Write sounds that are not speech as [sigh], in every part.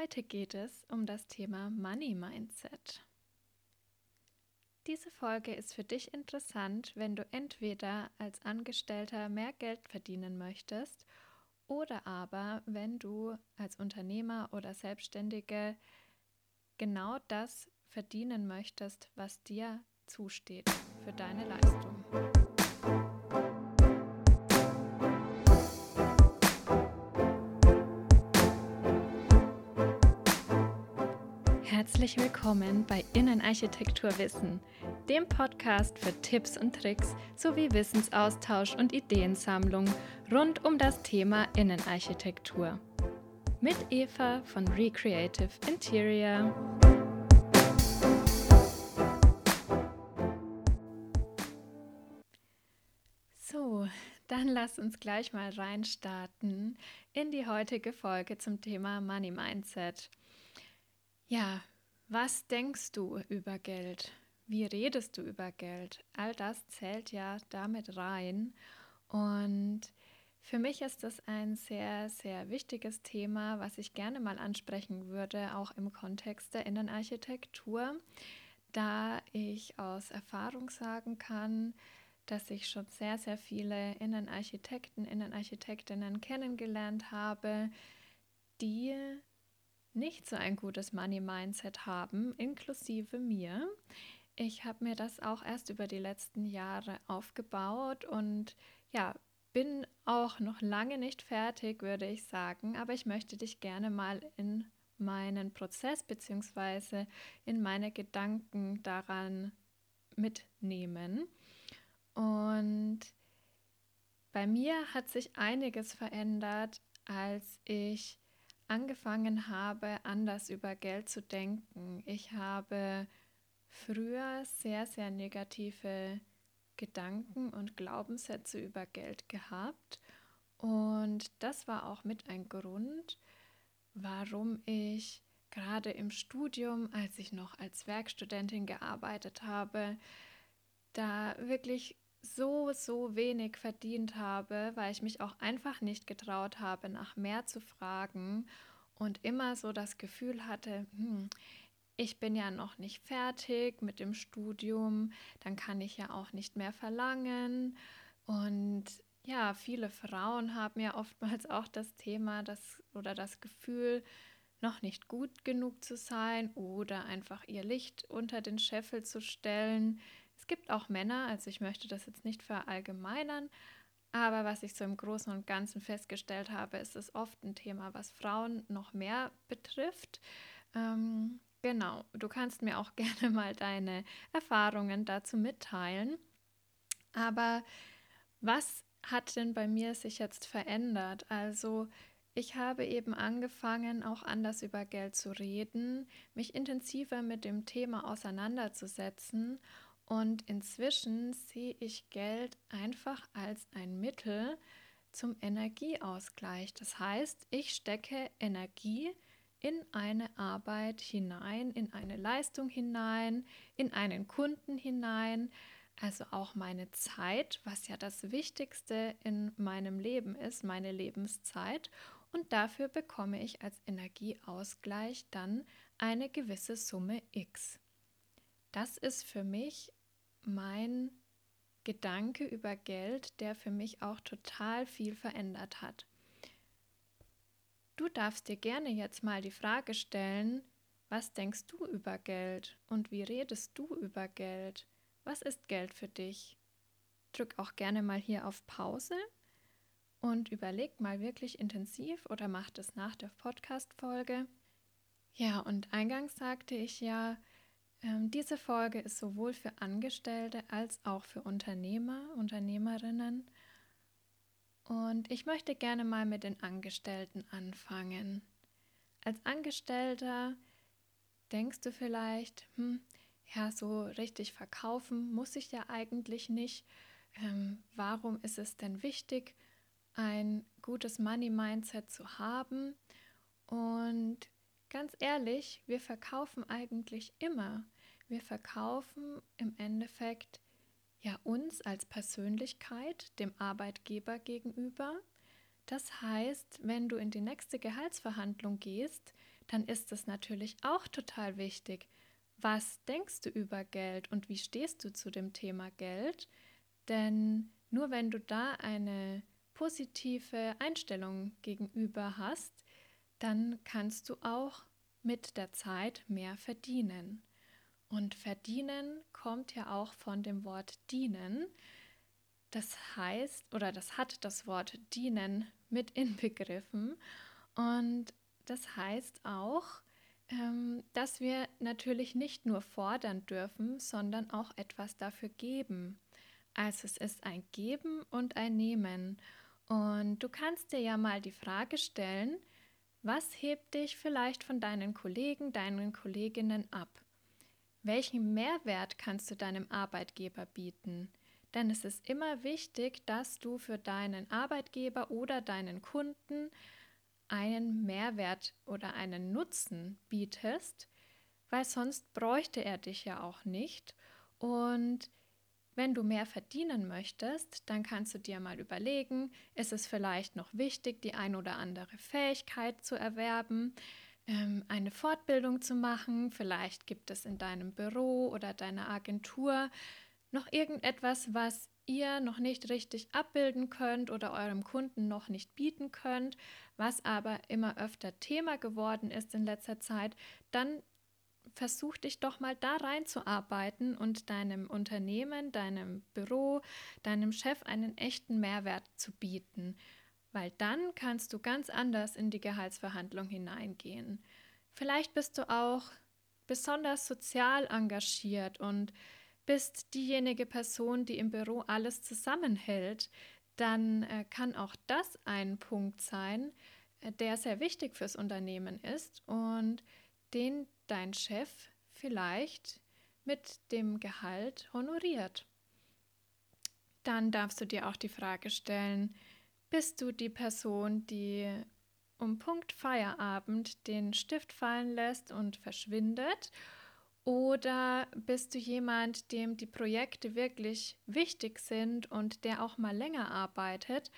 Heute geht es um das Thema Money Mindset. Diese Folge ist für dich interessant, wenn du entweder als Angestellter mehr Geld verdienen möchtest oder aber wenn du als Unternehmer oder Selbstständige genau das verdienen möchtest, was dir zusteht für deine Leistung. Herzlich willkommen bei Innenarchitektur Wissen, dem Podcast für Tipps und Tricks sowie Wissensaustausch und Ideensammlung rund um das Thema Innenarchitektur. Mit Eva von Recreative Interior. So, dann lass uns gleich mal reinstarten in die heutige Folge zum Thema Money Mindset. Ja, was denkst du über Geld? Wie redest du über Geld? All das zählt ja damit rein. Und für mich ist das ein sehr, sehr wichtiges Thema, was ich gerne mal ansprechen würde, auch im Kontext der Innenarchitektur, da ich aus Erfahrung sagen kann, dass ich schon sehr, sehr viele Innenarchitekten, Innenarchitektinnen kennengelernt habe, die nicht so ein gutes Money-Mindset haben, inklusive mir. Ich habe mir das auch erst über die letzten Jahre aufgebaut und ja, bin auch noch lange nicht fertig, würde ich sagen, aber ich möchte dich gerne mal in meinen Prozess bzw. in meine Gedanken daran mitnehmen. Und bei mir hat sich einiges verändert, als ich angefangen habe, anders über Geld zu denken. Ich habe früher sehr, sehr negative Gedanken und Glaubenssätze über Geld gehabt. Und das war auch mit ein Grund, warum ich gerade im Studium, als ich noch als Werkstudentin gearbeitet habe, da wirklich so, so wenig verdient habe, weil ich mich auch einfach nicht getraut habe, nach mehr zu fragen und immer so das Gefühl hatte, hm, ich bin ja noch nicht fertig mit dem Studium, dann kann ich ja auch nicht mehr verlangen. Und ja, viele Frauen haben ja oftmals auch das Thema das, oder das Gefühl, noch nicht gut genug zu sein oder einfach ihr Licht unter den Scheffel zu stellen, gibt auch Männer, also ich möchte das jetzt nicht verallgemeinern, aber was ich so im Großen und Ganzen festgestellt habe, ist es oft ein Thema, was Frauen noch mehr betrifft. Ähm, genau, du kannst mir auch [laughs] gerne mal deine Erfahrungen dazu mitteilen. Aber was hat denn bei mir sich jetzt verändert? Also ich habe eben angefangen, auch anders über Geld zu reden, mich intensiver mit dem Thema auseinanderzusetzen und inzwischen sehe ich Geld einfach als ein Mittel zum Energieausgleich. Das heißt, ich stecke Energie in eine Arbeit hinein, in eine Leistung hinein, in einen Kunden hinein, also auch meine Zeit, was ja das Wichtigste in meinem Leben ist, meine Lebenszeit. Und dafür bekomme ich als Energieausgleich dann eine gewisse Summe X. Das ist für mich mein Gedanke über Geld, der für mich auch total viel verändert hat. Du darfst dir gerne jetzt mal die Frage stellen, was denkst du über Geld und wie redest du über Geld? Was ist Geld für dich? Drück auch gerne mal hier auf Pause und überleg mal wirklich intensiv oder mach das nach der Podcast-Folge. Ja, und eingangs sagte ich ja, ähm, diese Folge ist sowohl für Angestellte als auch für Unternehmer, Unternehmerinnen. Und ich möchte gerne mal mit den Angestellten anfangen. Als Angestellter denkst du vielleicht, hm, ja, so richtig verkaufen muss ich ja eigentlich nicht. Ähm, warum ist es denn wichtig, ein gutes Money-Mindset zu haben? Und Ganz ehrlich, wir verkaufen eigentlich immer. Wir verkaufen im Endeffekt ja uns als Persönlichkeit dem Arbeitgeber gegenüber. Das heißt, wenn du in die nächste Gehaltsverhandlung gehst, dann ist es natürlich auch total wichtig, was denkst du über Geld und wie stehst du zu dem Thema Geld? Denn nur wenn du da eine positive Einstellung gegenüber hast, dann kannst du auch mit der Zeit mehr verdienen. Und verdienen kommt ja auch von dem Wort dienen. Das heißt, oder das hat das Wort dienen mit inbegriffen. Und das heißt auch, ähm, dass wir natürlich nicht nur fordern dürfen, sondern auch etwas dafür geben. Also es ist ein Geben und ein Nehmen. Und du kannst dir ja mal die Frage stellen, was hebt dich vielleicht von deinen Kollegen, deinen Kolleginnen ab? Welchen Mehrwert kannst du deinem Arbeitgeber bieten? Denn es ist immer wichtig, dass du für deinen Arbeitgeber oder deinen Kunden einen Mehrwert oder einen Nutzen bietest, weil sonst bräuchte er dich ja auch nicht. Und wenn du mehr verdienen möchtest, dann kannst du dir mal überlegen, ist es vielleicht noch wichtig, die ein oder andere Fähigkeit zu erwerben, ähm, eine Fortbildung zu machen. Vielleicht gibt es in deinem Büro oder deiner Agentur noch irgendetwas, was ihr noch nicht richtig abbilden könnt oder eurem Kunden noch nicht bieten könnt, was aber immer öfter Thema geworden ist in letzter Zeit, dann versuch dich doch mal da reinzuarbeiten und deinem Unternehmen, deinem Büro, deinem Chef einen echten Mehrwert zu bieten, weil dann kannst du ganz anders in die Gehaltsverhandlung hineingehen. Vielleicht bist du auch besonders sozial engagiert und bist diejenige Person, die im Büro alles zusammenhält, dann äh, kann auch das ein Punkt sein, äh, der sehr wichtig fürs Unternehmen ist und den dein Chef vielleicht mit dem Gehalt honoriert. Dann darfst du dir auch die Frage stellen, bist du die Person, die um Punkt Feierabend den Stift fallen lässt und verschwindet? Oder bist du jemand, dem die Projekte wirklich wichtig sind und der auch mal länger arbeitet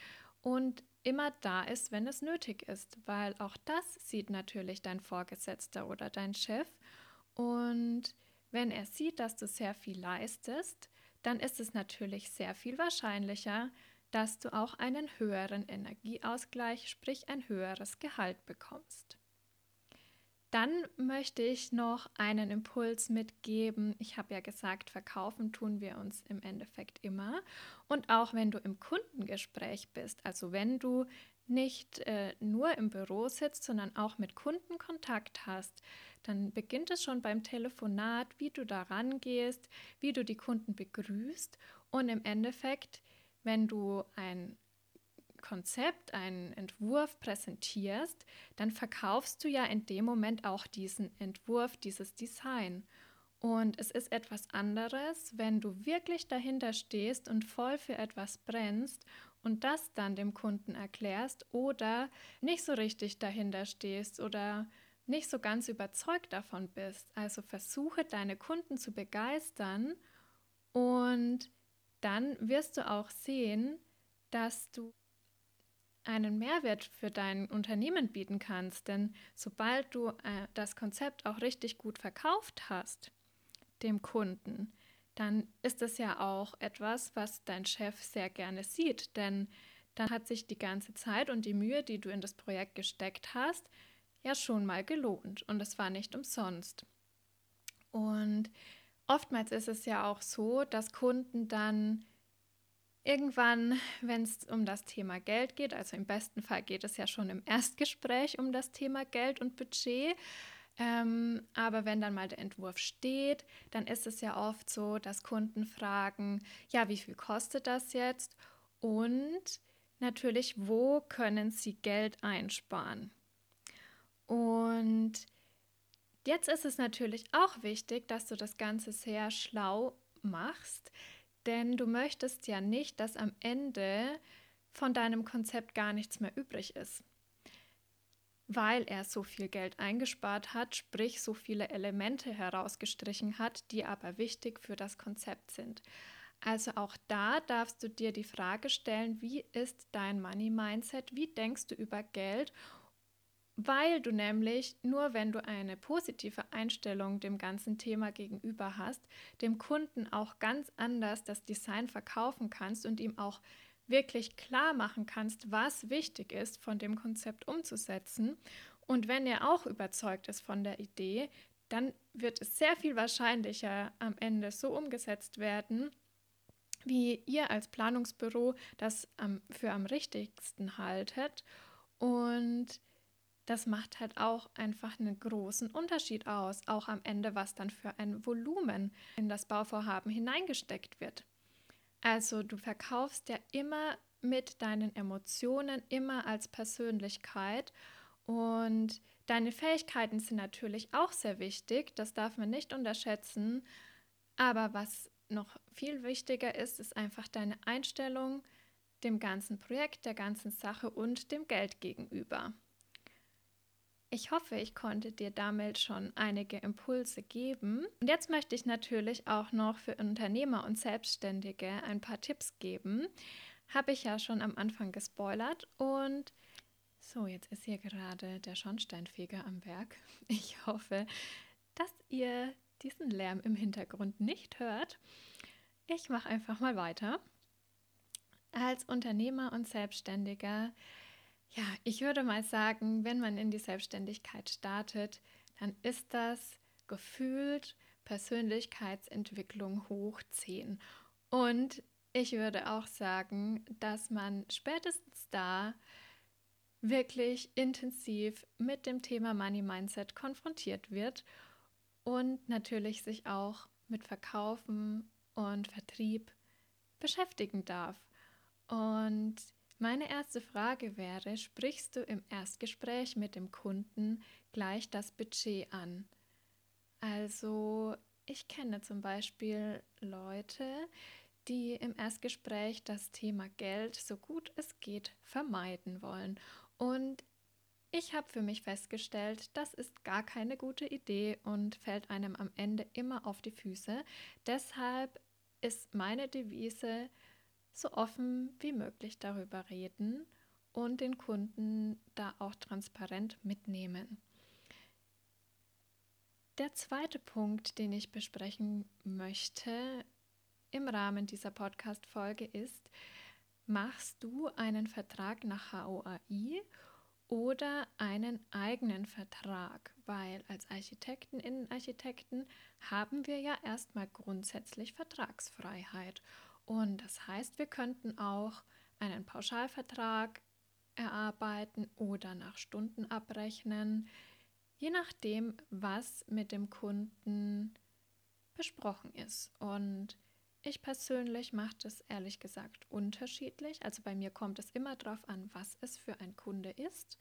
und immer da ist, wenn es nötig ist? Weil auch das sieht natürlich dein Vorgesetzter oder dein Chef. Und wenn er sieht, dass du sehr viel leistest, dann ist es natürlich sehr viel wahrscheinlicher, dass du auch einen höheren Energieausgleich, sprich ein höheres Gehalt bekommst. Dann möchte ich noch einen Impuls mitgeben. Ich habe ja gesagt, verkaufen tun wir uns im Endeffekt immer. Und auch wenn du im Kundengespräch bist, also wenn du nicht äh, nur im Büro sitzt, sondern auch mit Kunden Kontakt hast, dann beginnt es schon beim Telefonat, wie du da rangehst, wie du die Kunden begrüßt. Und im Endeffekt, wenn du ein Konzept, einen Entwurf präsentierst, dann verkaufst du ja in dem Moment auch diesen Entwurf, dieses Design. Und es ist etwas anderes, wenn du wirklich dahinter stehst und voll für etwas brennst und das dann dem Kunden erklärst oder nicht so richtig dahinter stehst oder nicht so ganz überzeugt davon bist. Also versuche deine Kunden zu begeistern und dann wirst du auch sehen, dass du einen Mehrwert für dein Unternehmen bieten kannst. Denn sobald du äh, das Konzept auch richtig gut verkauft hast, dem Kunden, dann ist es ja auch etwas, was dein Chef sehr gerne sieht. Denn dann hat sich die ganze Zeit und die Mühe, die du in das Projekt gesteckt hast, ja schon mal gelohnt. Und es war nicht umsonst. Und oftmals ist es ja auch so, dass Kunden dann Irgendwann, wenn es um das Thema Geld geht, also im besten Fall geht es ja schon im Erstgespräch um das Thema Geld und Budget, ähm, aber wenn dann mal der Entwurf steht, dann ist es ja oft so, dass Kunden fragen, ja, wie viel kostet das jetzt? Und natürlich, wo können sie Geld einsparen? Und jetzt ist es natürlich auch wichtig, dass du das Ganze sehr schlau machst, denn du möchtest ja nicht, dass am Ende von deinem Konzept gar nichts mehr übrig ist. Weil er so viel Geld eingespart hat, sprich so viele Elemente herausgestrichen hat, die aber wichtig für das Konzept sind. Also auch da darfst du dir die Frage stellen, wie ist dein Money Mindset? Wie denkst du über Geld? Weil du nämlich nur wenn du eine positive Einstellung dem ganzen Thema gegenüber hast, dem Kunden auch ganz anders das Design verkaufen kannst und ihm auch wirklich klar machen kannst, was wichtig ist, von dem Konzept umzusetzen. Und wenn er auch überzeugt ist von der Idee, dann wird es sehr viel wahrscheinlicher am Ende so umgesetzt werden, wie ihr als Planungsbüro das für am richtigsten haltet. Und das macht halt auch einfach einen großen Unterschied aus, auch am Ende, was dann für ein Volumen in das Bauvorhaben hineingesteckt wird. Also du verkaufst ja immer mit deinen Emotionen, immer als Persönlichkeit und deine Fähigkeiten sind natürlich auch sehr wichtig, das darf man nicht unterschätzen, aber was noch viel wichtiger ist, ist einfach deine Einstellung dem ganzen Projekt, der ganzen Sache und dem Geld gegenüber. Ich hoffe, ich konnte dir damit schon einige Impulse geben. Und jetzt möchte ich natürlich auch noch für Unternehmer und Selbstständige ein paar Tipps geben. Habe ich ja schon am Anfang gespoilert. Und so, jetzt ist hier gerade der Schornsteinfeger am Werk. [laughs] Ich hoffe, dass ihr diesen Lärm im Hintergrund nicht hört. Ich mache einfach mal weiter. Als Unternehmer und Selbstständiger, ja, ich würde mal sagen, wenn man in die Selbstständigkeit startet, dann ist das gefühlt Persönlichkeitsentwicklung hoch 10. Und ich würde auch sagen, dass man spätestens da wirklich intensiv mit dem Thema Money Mindset konfrontiert wird und natürlich sich auch mit Verkaufen und Vertrieb beschäftigen darf. Und meine erste Frage wäre, sprichst du im Erstgespräch mit dem Kunden gleich das Budget an? Also ich kenne zum Beispiel Leute, die im Erstgespräch das Thema Geld so gut es geht vermeiden wollen. Und ich habe für mich festgestellt, das ist gar keine gute Idee und fällt einem am Ende immer auf die Füße. Deshalb ist meine Devise, so offen wie möglich darüber reden und den Kunden da auch transparent mitnehmen. Der zweite Punkt, den ich besprechen möchte im Rahmen dieser Podcast-Folge ist, machst du einen Vertrag nach HOAI oder einen eigenen Vertrag, weil als Architekten, Innenarchitekten haben wir ja erstmal grundsätzlich Vertragsfreiheit. Und das heißt, wir könnten auch einen Pauschalvertrag erarbeiten oder nach Stunden abrechnen, je nachdem, was mit dem Kunden besprochen ist. Und ich persönlich mache das ehrlich gesagt unterschiedlich. Also bei mir kommt es immer darauf an, was es für ein Kunde ist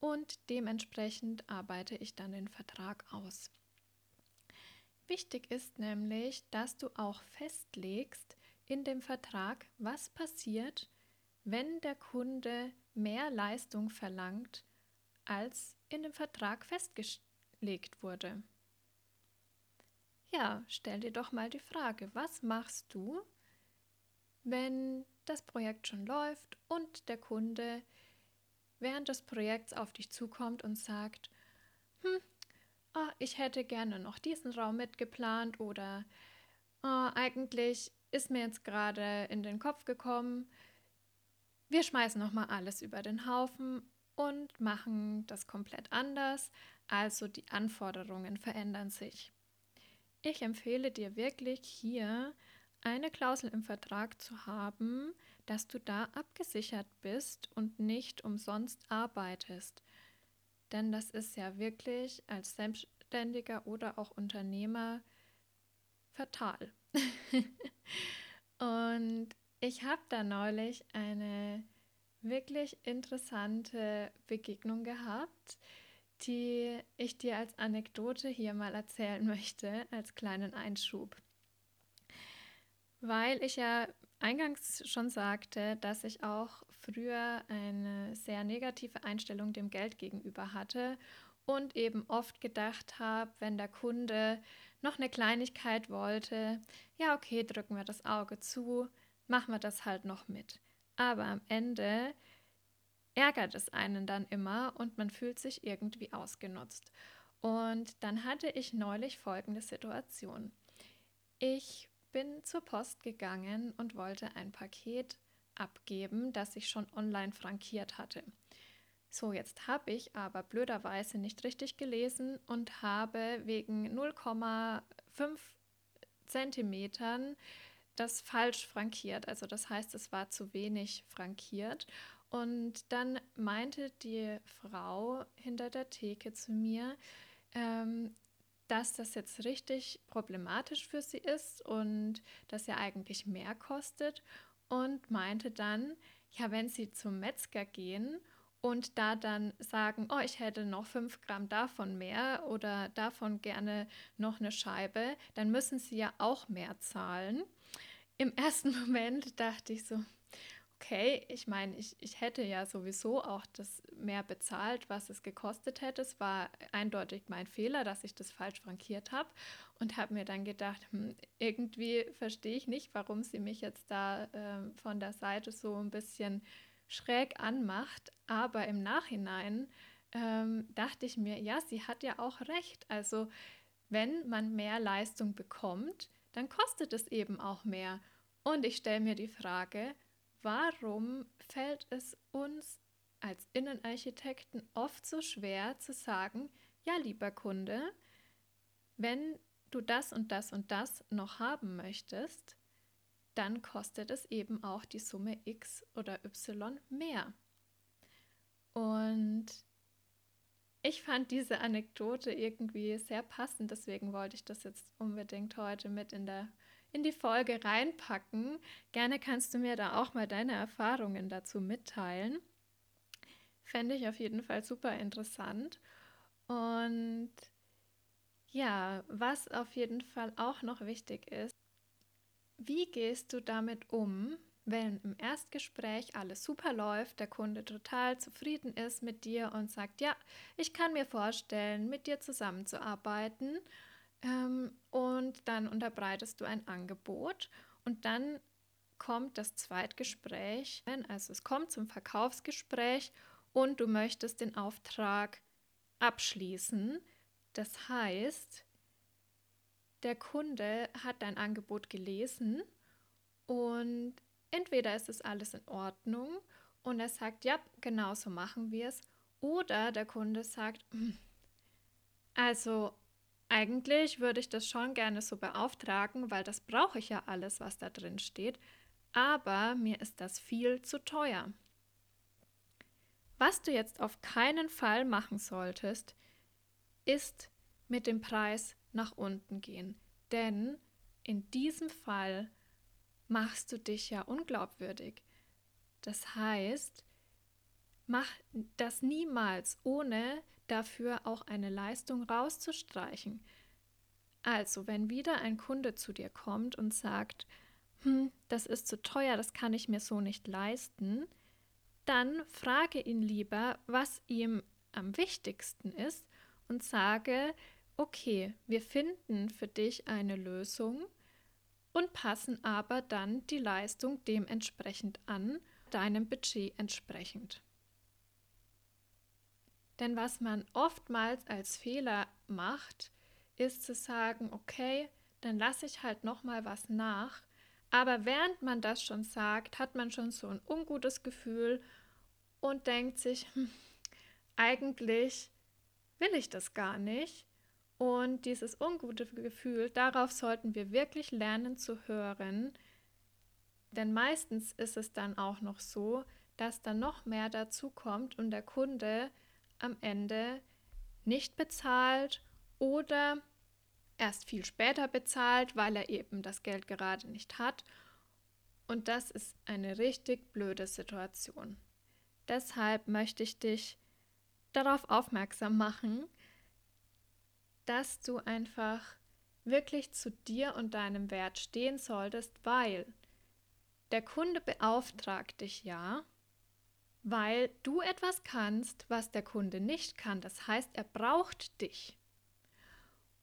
und dementsprechend arbeite ich dann den Vertrag aus. Wichtig ist nämlich, dass du auch festlegst in dem Vertrag, was passiert, wenn der Kunde mehr Leistung verlangt, als in dem Vertrag festgelegt wurde. Ja, stell dir doch mal die Frage, was machst du, wenn das Projekt schon läuft und der Kunde während des Projekts auf dich zukommt und sagt, hm, oh, ich hätte gerne noch diesen Raum mitgeplant oder oh, eigentlich ist mir jetzt gerade in den Kopf gekommen, wir schmeißen noch mal alles über den Haufen und machen das komplett anders, also die Anforderungen verändern sich. Ich empfehle dir wirklich hier eine Klausel im Vertrag zu haben, dass du da abgesichert bist und nicht umsonst arbeitest. Denn das ist ja wirklich als Selbstständiger oder auch Unternehmer fatal. [laughs] und ich habe da neulich eine wirklich interessante Begegnung gehabt die ich dir als Anekdote hier mal erzählen möchte, als kleinen Einschub. Weil ich ja eingangs schon sagte, dass ich auch früher eine sehr negative Einstellung dem Geld gegenüber hatte und eben oft gedacht habe, wenn der Kunde noch eine Kleinigkeit wollte, ja, okay, drücken wir das Auge zu, machen wir das halt noch mit. Aber am Ende ärgert es einen dann immer und man fühlt sich irgendwie ausgenutzt. Und dann hatte ich neulich folgende Situation. Ich bin zur Post gegangen und wollte ein Paket abgeben, das ich schon online frankiert hatte. So, jetzt habe ich aber blöderweise nicht richtig gelesen und habe wegen 0,5 Zentimetern das falsch frankiert. Also das heißt, es war zu wenig frankiert. Und dann meinte die Frau hinter der Theke zu mir, ähm, dass das jetzt richtig problematisch für sie ist und dass ja eigentlich mehr kostet und meinte dann, ja, wenn sie zum Metzger gehen und da dann sagen, oh, ich hätte noch fünf Gramm davon mehr oder davon gerne noch eine Scheibe, dann müssen sie ja auch mehr zahlen. Im ersten [laughs] Moment dachte ich so, okay, ich meine, ich, ich hätte ja sowieso auch das mehr bezahlt, was es gekostet hätte. Es war eindeutig mein Fehler, dass ich das falsch frankiert habe und habe mir dann gedacht, hm, irgendwie verstehe ich nicht, warum sie mich jetzt da äh, von der Seite so ein bisschen schräg anmacht. Aber im Nachhinein ähm, dachte ich mir, ja, sie hat ja auch recht. Also wenn man mehr Leistung bekommt, dann kostet es eben auch mehr. Und ich stelle mir die Frage, warum fällt es uns als Innenarchitekten oft so schwer zu sagen, ja, lieber Kunde, wenn du das und das und das noch haben möchtest, dann kostet es eben auch die Summe x oder y mehr. Und ich fand diese Anekdote irgendwie sehr passend, deswegen wollte ich das jetzt unbedingt heute mit in, der, in die Folge reinpacken. Gerne kannst du mir da auch mal deine Erfahrungen dazu mitteilen. Fände ich auf jeden Fall super interessant. Und ja, was auf jeden Fall auch noch wichtig ist, wie gehst du damit um, wenn im Erstgespräch alles super läuft, der Kunde total zufrieden ist mit dir und sagt, ja, ich kann mir vorstellen, mit dir zusammenzuarbeiten ähm, und dann unterbreitest du ein Angebot und dann kommt das Zweitgespräch, also es kommt zum Verkaufsgespräch und du möchtest den Auftrag abschließen. Das heißt, der Kunde hat dein Angebot gelesen und entweder ist es alles in Ordnung und er sagt, ja, genau so machen wir es, oder der Kunde sagt, hm, also eigentlich würde ich das schon gerne so beauftragen, weil das brauche ich ja alles, was da drin steht, aber mir ist das viel zu teuer. Was du jetzt auf keinen Fall machen solltest, ist mit dem Preis nach unten gehen. Denn in diesem Fall machst du dich ja unglaubwürdig. Das heißt, mach das niemals, ohne dafür auch eine Leistung rauszustreichen. Also, wenn wieder ein Kunde zu dir kommt und sagt, hm, das ist zu teuer, das kann ich mir so nicht leisten, dann frage ihn lieber, was ihm am wichtigsten ist und sage, okay, wir finden für dich eine Lösung und passen aber dann die Leistung dementsprechend an, deinem Budget entsprechend. Denn was man oftmals als Fehler macht, ist zu sagen, okay, dann lasse ich halt noch mal was nach, aber während man das schon sagt, hat man schon so ein ungutes Gefühl und denkt sich, hm, eigentlich will ich das gar nicht und dieses ungute Gefühl, darauf sollten wir wirklich lernen zu hören. Denn meistens ist es dann auch noch so, dass dann noch mehr dazu kommt und der Kunde am Ende nicht bezahlt oder erst viel später bezahlt, weil er eben das Geld gerade nicht hat. Und das ist eine richtig blöde Situation. Deshalb möchte ich dich darauf aufmerksam machen, dass du einfach wirklich zu dir und deinem Wert stehen solltest, weil der Kunde beauftragt dich ja, weil du etwas kannst, was der Kunde nicht kann. Das heißt, er braucht dich.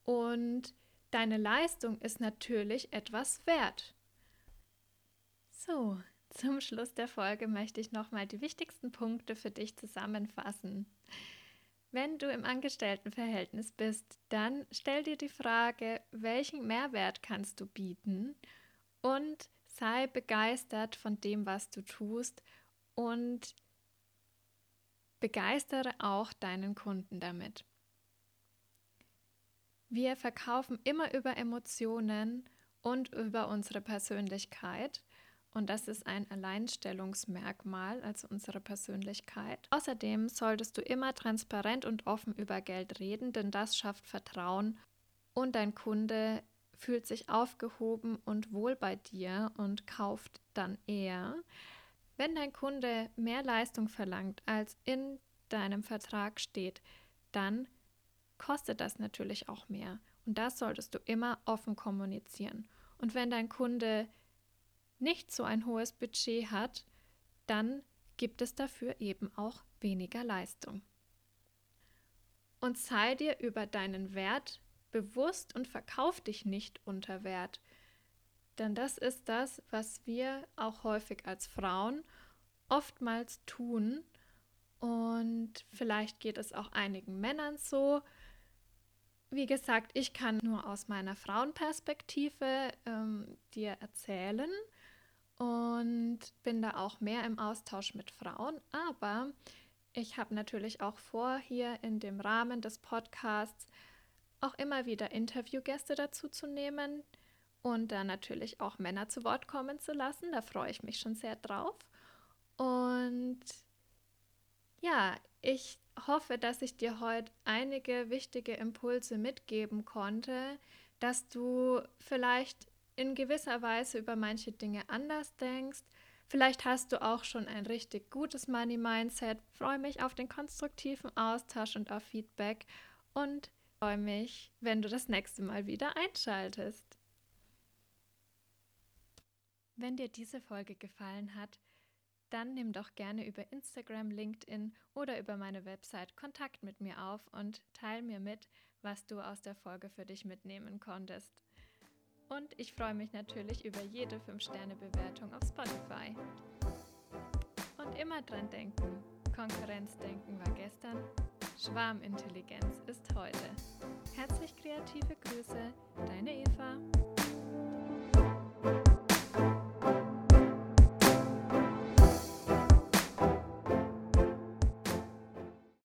Und deine Leistung ist natürlich etwas wert. So, zum Schluss der Folge möchte ich nochmal die wichtigsten Punkte für dich zusammenfassen. Wenn du im Angestelltenverhältnis bist, dann stell dir die Frage, welchen Mehrwert kannst du bieten? Und sei begeistert von dem, was du tust. Und begeistere auch deinen Kunden damit. Wir verkaufen immer über Emotionen und über unsere Persönlichkeit und das ist ein Alleinstellungsmerkmal, also unsere Persönlichkeit. Außerdem solltest du immer transparent und offen über Geld reden, denn das schafft Vertrauen und dein Kunde fühlt sich aufgehoben und wohl bei dir und kauft dann eher. Wenn dein Kunde mehr Leistung verlangt, als in deinem Vertrag steht, dann kostet das natürlich auch mehr. Und das solltest du immer offen kommunizieren. Und wenn dein Kunde nicht so ein hohes Budget hat, dann gibt es dafür eben auch weniger Leistung. Und sei dir über deinen Wert bewusst und verkauf dich nicht unter Wert. Denn das ist das, was wir auch häufig als Frauen oftmals tun. Und vielleicht geht es auch einigen Männern so. Wie gesagt, ich kann nur aus meiner Frauenperspektive ähm, dir erzählen und bin da auch mehr im Austausch mit Frauen. Aber ich habe natürlich auch vor, hier in dem Rahmen des Podcasts auch immer wieder Interviewgäste dazu zu nehmen und da natürlich auch Männer zu Wort kommen zu lassen. Da freue ich mich schon sehr drauf. Und ja, ich hoffe, dass ich dir heute einige wichtige Impulse mitgeben konnte, dass du vielleicht in gewisser Weise über manche Dinge anders denkst. Vielleicht hast du auch schon ein richtig gutes Money Mindset. Freue mich auf den konstruktiven Austausch und auf Feedback und freue mich, wenn du das nächste Mal wieder einschaltest. Wenn dir diese Folge gefallen hat, dann nimm doch gerne über Instagram, LinkedIn oder über meine Website Kontakt mit mir auf und teile mir mit, was du aus der Folge für dich mitnehmen konntest. Und ich freue mich natürlich über jede 5-Sterne-Bewertung auf Spotify. Und immer dran denken, Konkurrenzdenken war gestern, Schwarmintelligenz ist heute. Herzlich kreative Grüße, deine Eva.